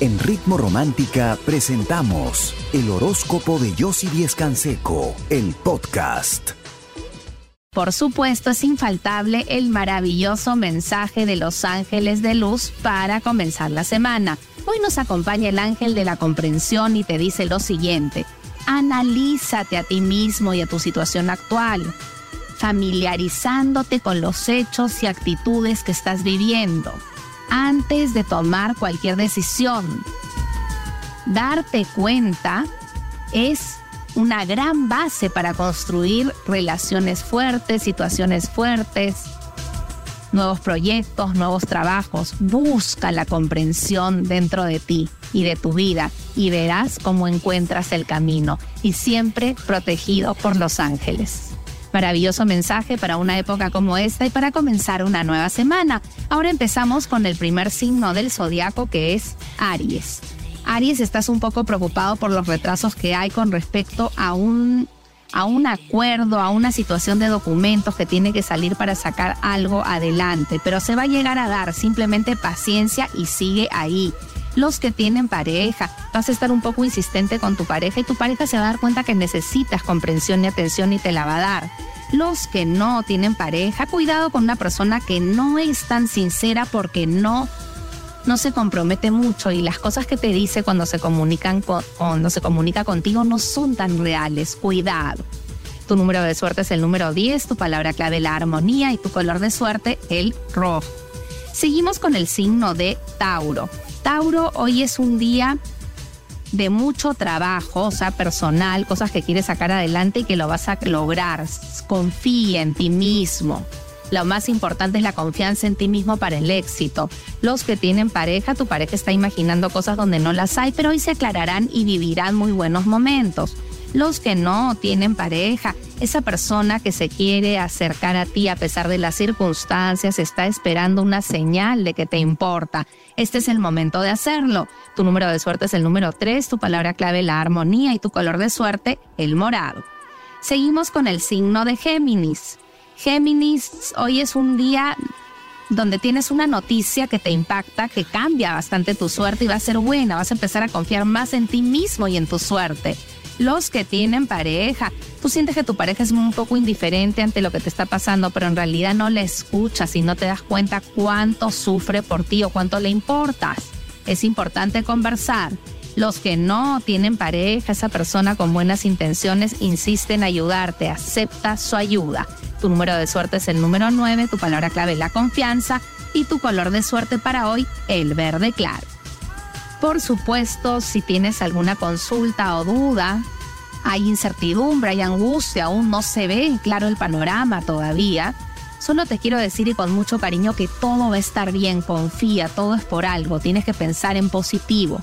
En Ritmo Romántica presentamos el horóscopo de Yossi Díez Canseco, el podcast. Por supuesto, es infaltable el maravilloso mensaje de los ángeles de luz para comenzar la semana. Hoy nos acompaña el ángel de la comprensión y te dice lo siguiente. Analízate a ti mismo y a tu situación actual, familiarizándote con los hechos y actitudes que estás viviendo antes de tomar cualquier decisión. Darte cuenta es una gran base para construir relaciones fuertes, situaciones fuertes, nuevos proyectos, nuevos trabajos. Busca la comprensión dentro de ti y de tu vida y verás cómo encuentras el camino y siempre protegido por los ángeles. Maravilloso mensaje para una época como esta y para comenzar una nueva semana. Ahora empezamos con el primer signo del zodiaco que es Aries. Aries, estás un poco preocupado por los retrasos que hay con respecto a un, a un acuerdo, a una situación de documentos que tiene que salir para sacar algo adelante, pero se va a llegar a dar, simplemente paciencia y sigue ahí. Los que tienen pareja, vas a estar un poco insistente con tu pareja y tu pareja se va a dar cuenta que necesitas comprensión y atención y te la va a dar. Los que no tienen pareja, cuidado con una persona que no es tan sincera porque no no se compromete mucho y las cosas que te dice cuando se comunican cuando se comunica contigo no son tan reales. Cuidado. Tu número de suerte es el número 10, tu palabra clave la armonía y tu color de suerte el rojo. Seguimos con el signo de Tauro. Tauro, hoy es un día de mucho trabajo, o sea, personal, cosas que quieres sacar adelante y que lo vas a lograr. Confía en ti mismo. Lo más importante es la confianza en ti mismo para el éxito. Los que tienen pareja, tu pareja está imaginando cosas donde no las hay, pero hoy se aclararán y vivirán muy buenos momentos. Los que no tienen pareja, esa persona que se quiere acercar a ti a pesar de las circunstancias está esperando una señal de que te importa. Este es el momento de hacerlo. Tu número de suerte es el número 3, tu palabra clave la armonía y tu color de suerte el morado. Seguimos con el signo de Géminis. Géminis, hoy es un día donde tienes una noticia que te impacta, que cambia bastante tu suerte y va a ser buena, vas a empezar a confiar más en ti mismo y en tu suerte. Los que tienen pareja, tú sientes que tu pareja es un poco indiferente ante lo que te está pasando, pero en realidad no le escuchas y no te das cuenta cuánto sufre por ti o cuánto le importas. Es importante conversar. Los que no tienen pareja, esa persona con buenas intenciones insiste en ayudarte, acepta su ayuda. Tu número de suerte es el número 9, tu palabra clave la confianza y tu color de suerte para hoy el verde claro. Por supuesto, si tienes alguna consulta o duda, hay incertidumbre, hay angustia, aún no se ve claro el panorama todavía. Solo te quiero decir y con mucho cariño que todo va a estar bien, confía, todo es por algo, tienes que pensar en positivo.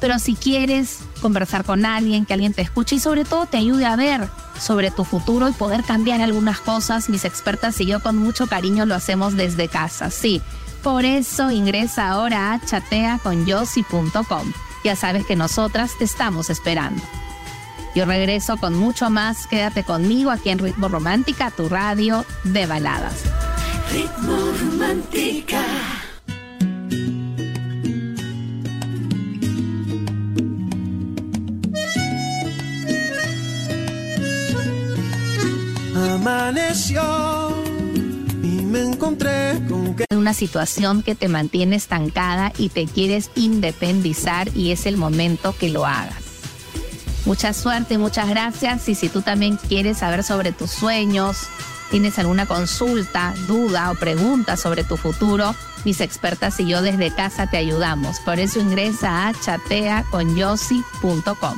Pero si quieres conversar con alguien, que alguien te escuche y sobre todo te ayude a ver sobre tu futuro y poder cambiar algunas cosas, mis expertas y yo con mucho cariño lo hacemos desde casa, sí. Por eso ingresa ahora a chateaconyossi.com. Ya sabes que nosotras te estamos esperando. Yo regreso con mucho más. Quédate conmigo aquí en Ritmo Romántica, tu radio de baladas. Ritmo Romántica. Amaneció y me encontré. Una situación que te mantiene estancada y te quieres independizar y es el momento que lo hagas. Mucha suerte, muchas gracias y si tú también quieres saber sobre tus sueños, tienes alguna consulta, duda o pregunta sobre tu futuro, mis expertas y yo desde casa te ayudamos. Por eso ingresa a chateaconyossi.com.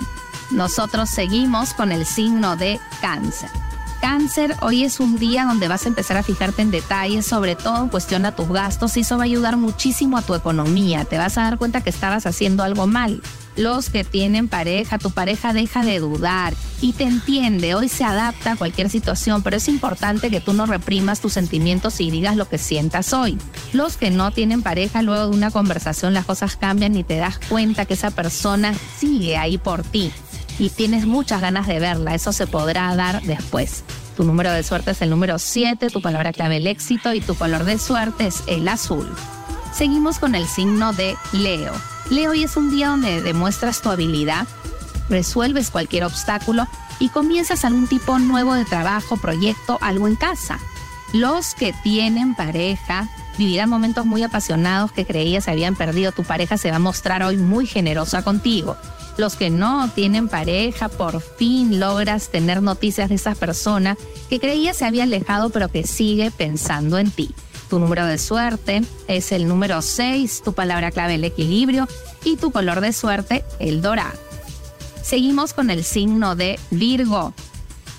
Nosotros seguimos con el signo de cáncer. Cáncer, hoy es un día donde vas a empezar a fijarte en detalles, sobre todo en cuestión a tus gastos, y eso va a ayudar muchísimo a tu economía. Te vas a dar cuenta que estabas haciendo algo mal. Los que tienen pareja, tu pareja deja de dudar y te entiende. Hoy se adapta a cualquier situación, pero es importante que tú no reprimas tus sentimientos y digas lo que sientas hoy. Los que no tienen pareja, luego de una conversación las cosas cambian y te das cuenta que esa persona sigue ahí por ti y tienes muchas ganas de verla. Eso se podrá dar después. Tu número de suerte es el número 7, tu palabra clave el éxito y tu color de suerte es el azul. Seguimos con el signo de Leo. Leo hoy es un día donde demuestras tu habilidad, resuelves cualquier obstáculo y comienzas algún tipo nuevo de trabajo, proyecto, algo en casa. Los que tienen pareja vivirán momentos muy apasionados que creías habían perdido. Tu pareja se va a mostrar hoy muy generosa contigo los que no tienen pareja, por fin logras tener noticias de esa persona que creía se había alejado pero que sigue pensando en ti. Tu número de suerte es el número 6, tu palabra clave el equilibrio y tu color de suerte el dorado. Seguimos con el signo de Virgo.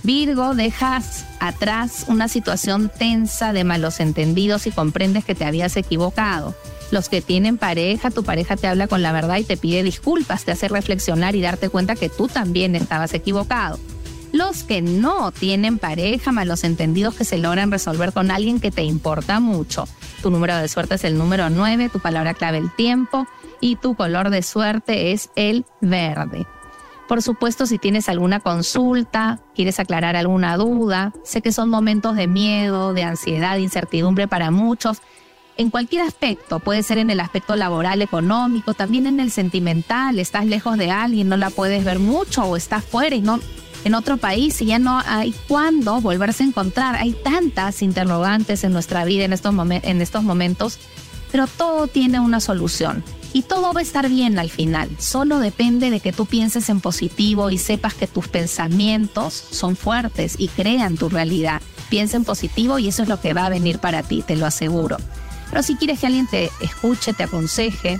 Virgo, dejas atrás una situación tensa de malos entendidos y comprendes que te habías equivocado. Los que tienen pareja, tu pareja te habla con la verdad y te pide disculpas, te hace reflexionar y darte cuenta que tú también estabas equivocado. Los que no tienen pareja, malos entendidos que se logran resolver con alguien que te importa mucho. Tu número de suerte es el número 9, tu palabra clave el tiempo y tu color de suerte es el verde. Por supuesto, si tienes alguna consulta, quieres aclarar alguna duda, sé que son momentos de miedo, de ansiedad, de incertidumbre para muchos, en cualquier aspecto, puede ser en el aspecto laboral, económico, también en el sentimental, estás lejos de alguien, no la puedes ver mucho o estás fuera y no en otro país y ya no hay cuándo volverse a encontrar. Hay tantas interrogantes en nuestra vida en estos, en estos momentos, pero todo tiene una solución. Y todo va a estar bien al final. Solo depende de que tú pienses en positivo y sepas que tus pensamientos son fuertes y crean tu realidad. Piensa en positivo y eso es lo que va a venir para ti, te lo aseguro. Pero si quieres que alguien te escuche, te aconseje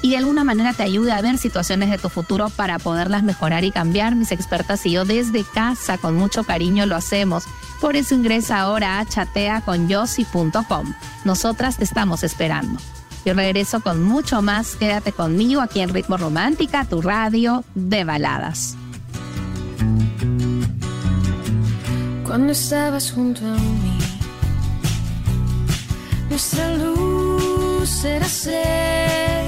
y de alguna manera te ayude a ver situaciones de tu futuro para poderlas mejorar y cambiar, mis expertas y yo desde casa con mucho cariño lo hacemos. Por eso ingresa ahora a chateaconyossi.com. Nosotras te estamos esperando. Yo regreso con mucho más. Quédate conmigo aquí en Ritmo Romántica, tu radio de baladas. Cuando estabas junto a nuestra luz era ser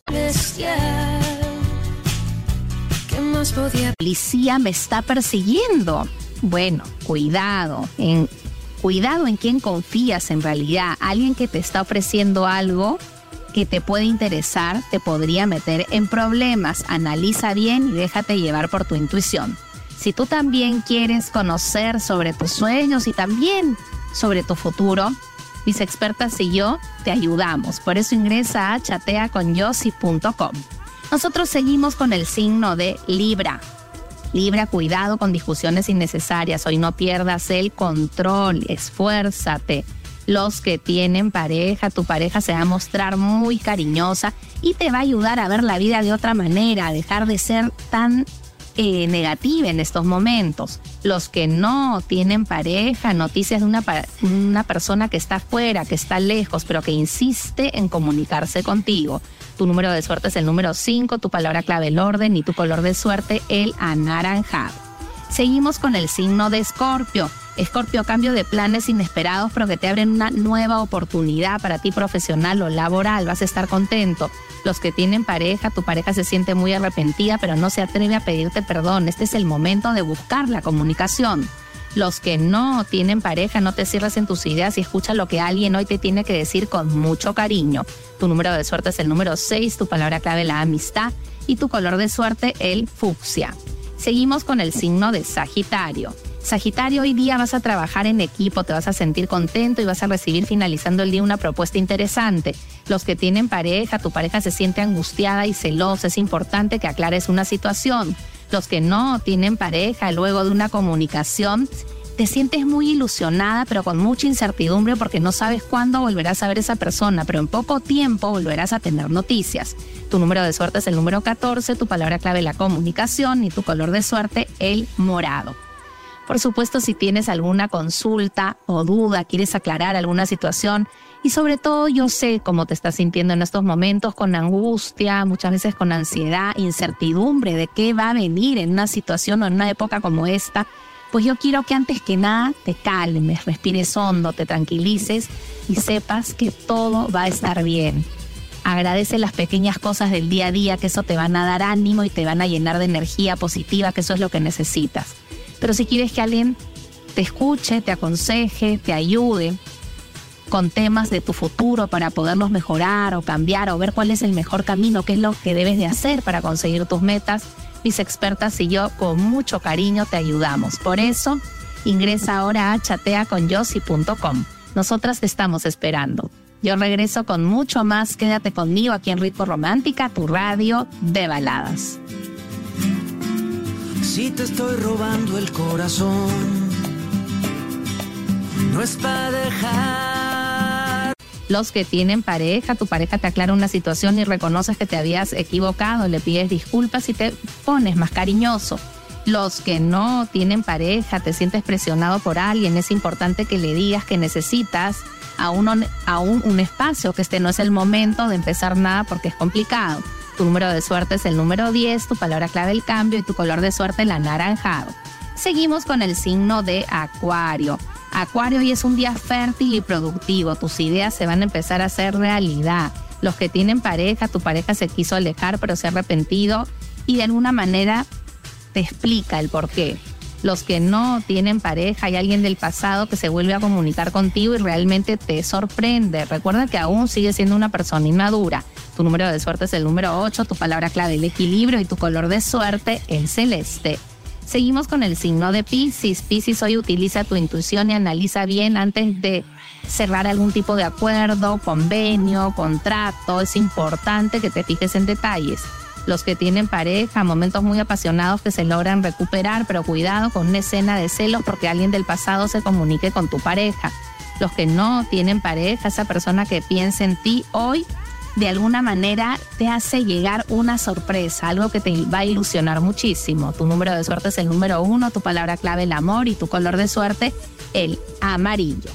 La policía me está persiguiendo. Bueno, cuidado, en, cuidado en quién confías en realidad. Alguien que te está ofreciendo algo que te puede interesar te podría meter en problemas. Analiza bien y déjate llevar por tu intuición. Si tú también quieres conocer sobre tus sueños y también sobre tu futuro, mis expertas y yo te ayudamos. Por eso ingresa a chateaconyossi.com. Nosotros seguimos con el signo de Libra. Libra, cuidado con discusiones innecesarias. Hoy no pierdas el control. Esfuérzate. Los que tienen pareja, tu pareja se va a mostrar muy cariñosa y te va a ayudar a ver la vida de otra manera, a dejar de ser tan eh, negativa en estos momentos. Los que no tienen pareja, noticias de una, una persona que está fuera, que está lejos, pero que insiste en comunicarse contigo. Tu número de suerte es el número 5, tu palabra clave el orden y tu color de suerte el anaranjado. Seguimos con el signo de Escorpio. Escorpio, cambio de planes inesperados, pero que te abren una nueva oportunidad para ti profesional o laboral. Vas a estar contento. Los que tienen pareja, tu pareja se siente muy arrepentida, pero no se atreve a pedirte perdón. Este es el momento de buscar la comunicación. Los que no tienen pareja, no te cierres en tus ideas y escucha lo que alguien hoy te tiene que decir con mucho cariño. Tu número de suerte es el número 6, tu palabra clave la amistad y tu color de suerte el fucsia. Seguimos con el signo de Sagitario. Sagitario, hoy día vas a trabajar en equipo, te vas a sentir contento y vas a recibir finalizando el día una propuesta interesante. Los que tienen pareja, tu pareja se siente angustiada y celosa, es importante que aclares una situación. Los que no tienen pareja, luego de una comunicación, te sientes muy ilusionada, pero con mucha incertidumbre porque no sabes cuándo volverás a ver a esa persona, pero en poco tiempo volverás a tener noticias. Tu número de suerte es el número 14, tu palabra clave la comunicación y tu color de suerte el morado. Por supuesto, si tienes alguna consulta o duda, quieres aclarar alguna situación y sobre todo yo sé cómo te estás sintiendo en estos momentos con angustia, muchas veces con ansiedad, incertidumbre de qué va a venir en una situación o en una época como esta, pues yo quiero que antes que nada te calmes, respires hondo, te tranquilices y sepas que todo va a estar bien. Agradece las pequeñas cosas del día a día, que eso te van a dar ánimo y te van a llenar de energía positiva, que eso es lo que necesitas. Pero si quieres que alguien te escuche, te aconseje, te ayude con temas de tu futuro para poderlos mejorar o cambiar o ver cuál es el mejor camino, qué es lo que debes de hacer para conseguir tus metas, mis expertas y yo con mucho cariño te ayudamos. Por eso, ingresa ahora a chateaconyossi.com. Nosotras te estamos esperando. Yo regreso con mucho más. Quédate conmigo aquí en Ritmo Romántica, tu radio de baladas. Si te estoy robando el corazón, no es para dejar. Los que tienen pareja, tu pareja te aclara una situación y reconoces que te habías equivocado, le pides disculpas y te pones más cariñoso. Los que no tienen pareja, te sientes presionado por alguien, es importante que le digas que necesitas aún, aún un espacio, que este no es el momento de empezar nada porque es complicado tu número de suerte es el número 10, tu palabra clave el cambio y tu color de suerte el anaranjado. Seguimos con el signo de Acuario. Acuario hoy es un día fértil y productivo, tus ideas se van a empezar a hacer realidad. Los que tienen pareja, tu pareja se quiso alejar pero se ha arrepentido y de alguna manera te explica el por qué. Los que no tienen pareja, hay alguien del pasado que se vuelve a comunicar contigo y realmente te sorprende. Recuerda que aún sigue siendo una persona inmadura. Tu número de suerte es el número 8, tu palabra clave el equilibrio y tu color de suerte el celeste. Seguimos con el signo de Pisces. Pisces hoy utiliza tu intuición y analiza bien antes de cerrar algún tipo de acuerdo, convenio, contrato. Es importante que te fijes en detalles. Los que tienen pareja, momentos muy apasionados que se logran recuperar, pero cuidado con una escena de celos porque alguien del pasado se comunique con tu pareja. Los que no tienen pareja, esa persona que piensa en ti hoy de alguna manera te hace llegar una sorpresa, algo que te va a ilusionar muchísimo. Tu número de suerte es el número uno, tu palabra clave el amor y tu color de suerte el amarillo.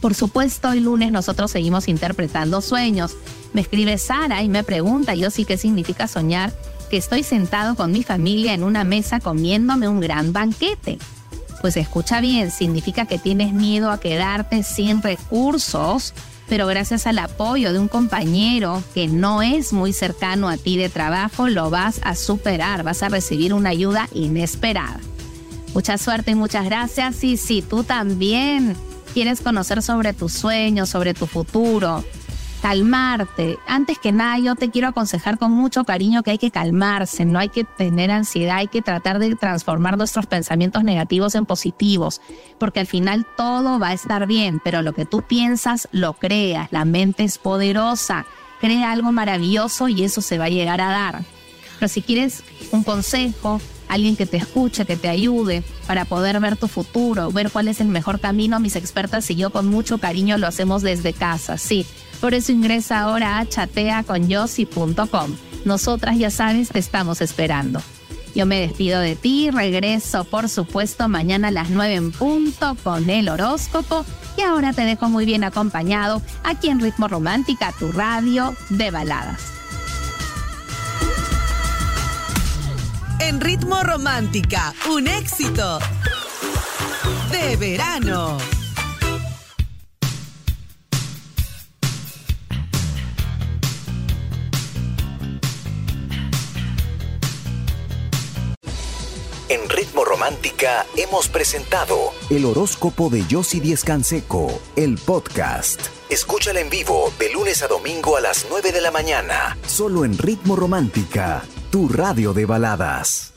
Por supuesto, hoy lunes nosotros seguimos interpretando sueños. Me escribe Sara y me pregunta, yo sí qué significa soñar, que estoy sentado con mi familia en una mesa comiéndome un gran banquete. Pues escucha bien, significa que tienes miedo a quedarte sin recursos pero gracias al apoyo de un compañero que no es muy cercano a ti de trabajo, lo vas a superar, vas a recibir una ayuda inesperada. Mucha suerte y muchas gracias. Y si tú también quieres conocer sobre tus sueños, sobre tu futuro, calmarte. Antes que nada, yo te quiero aconsejar con mucho cariño que hay que calmarse, no hay que tener ansiedad, hay que tratar de transformar nuestros pensamientos negativos en positivos, porque al final todo va a estar bien, pero lo que tú piensas lo creas, la mente es poderosa, crea algo maravilloso y eso se va a llegar a dar. Pero si quieres un consejo, alguien que te escuche, que te ayude para poder ver tu futuro, ver cuál es el mejor camino, mis expertas y yo con mucho cariño lo hacemos desde casa, sí por eso ingresa ahora a chateaconyossi.com. Nosotras, ya sabes, te estamos esperando. Yo me despido de ti, regreso por supuesto mañana a las 9 en punto con el horóscopo y ahora te dejo muy bien acompañado aquí en Ritmo Romántica, tu radio de baladas. En Ritmo Romántica, un éxito de verano. En Ritmo Romántica hemos presentado el horóscopo de Yossi Díez Canseco, el podcast. Escúchala en vivo de lunes a domingo a las 9 de la mañana, solo en Ritmo Romántica, tu radio de baladas.